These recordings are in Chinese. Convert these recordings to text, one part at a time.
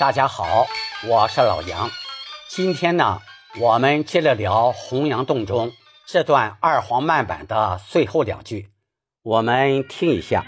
大家好，我是老杨。今天呢，我们接着聊《洪阳洞》中这段二黄慢板的最后两句，我们听一下。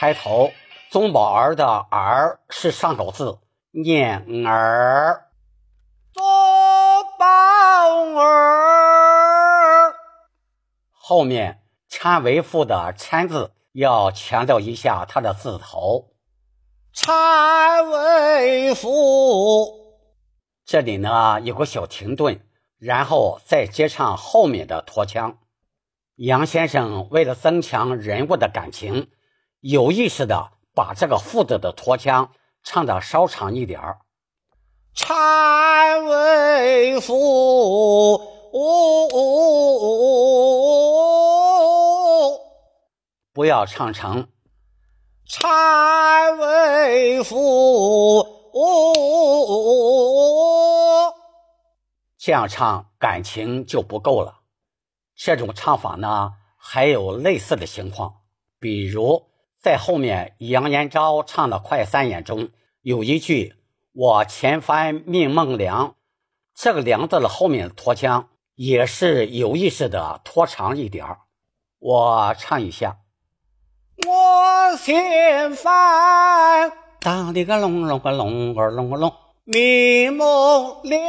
开头，宗宝儿的儿是上口字，念儿。宗宝儿。后面搀为父的搀字要强调一下它的字头。搀为父。这里呢有个小停顿，然后再接唱后面的拖腔。杨先生为了增强人物的感情。有意识的把这个副字的拖腔唱的稍长一点儿。搀为父，不要唱成。搀为父，这样唱感情就不够了。这种唱法呢，还有类似的情况，比如。在后面，杨延昭唱的《快三眼》中有一句“我前番命孟良”，这个“良”字的后面拖腔也是有意识的拖长一点儿。我唱一下：“我前番当里个隆隆个隆个隆个隆，命孟良。”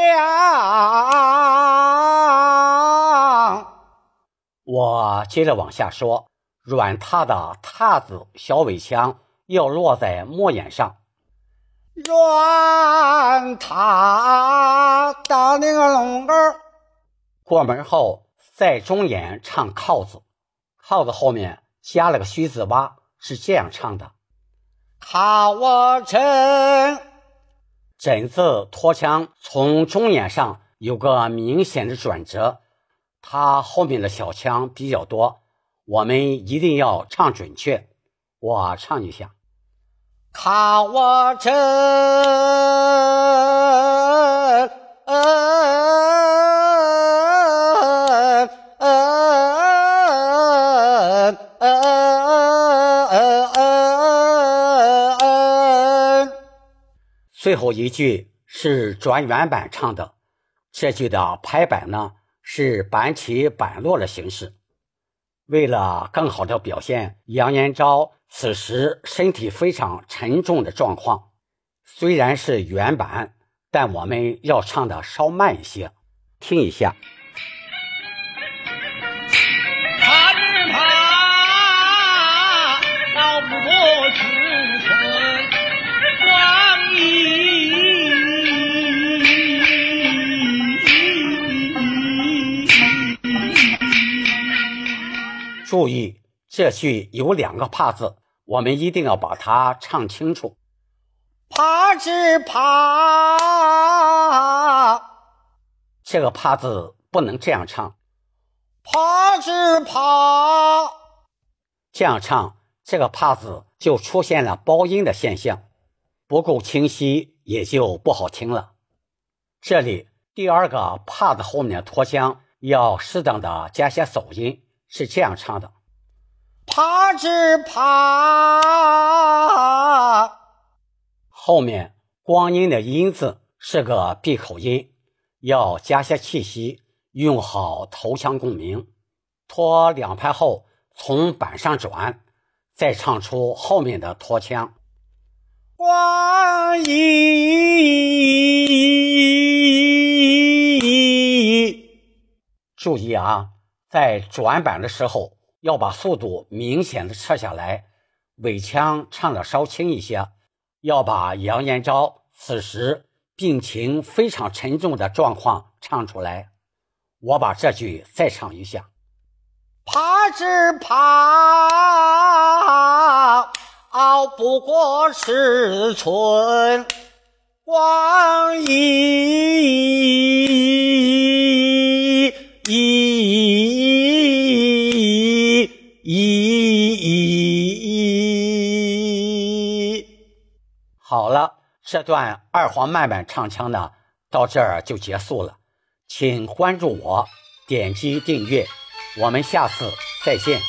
我接着往下说。软塌的“塌”字小尾腔要落在末眼上。软塌当那个龙儿，过门后在中眼唱“靠”字，“靠”字后面加了个虚字洼，是这样唱的：“靠我枕。”枕字拖腔从中眼上有个明显的转折，它后面的小腔比较多。我们一定要唱准确，我唱一下。看我枕，最后一句是转原版唱的，这句的拍板呢是板起板落的形式。为了更好的表现杨延昭此时身体非常沉重的状况，虽然是原版，但我们要唱的稍慢一些，听一下。注意，这句有两个“怕”字，我们一定要把它唱清楚。怕只怕，这个“怕”字不能这样唱。怕只怕，这样唱，这个“怕”字就出现了包音的现象，不够清晰，也就不好听了。这里第二个“怕”的后面拖腔要适当的加些走音。是这样唱的：爬只爬，后面光阴的“阴”字是个闭口音，要加些气息，用好头腔共鸣。拖两拍后，从板上转，再唱出后面的拖腔。光阴，注意啊！在转板的时候，要把速度明显的撤下来，尾腔唱的稍轻一些，要把杨延昭此时病情非常沉重的状况唱出来。我把这句再唱一下。怕只怕，熬不过十寸光阴。好这段二黄慢板唱腔呢，到这儿就结束了。请关注我，点击订阅，我们下次再见。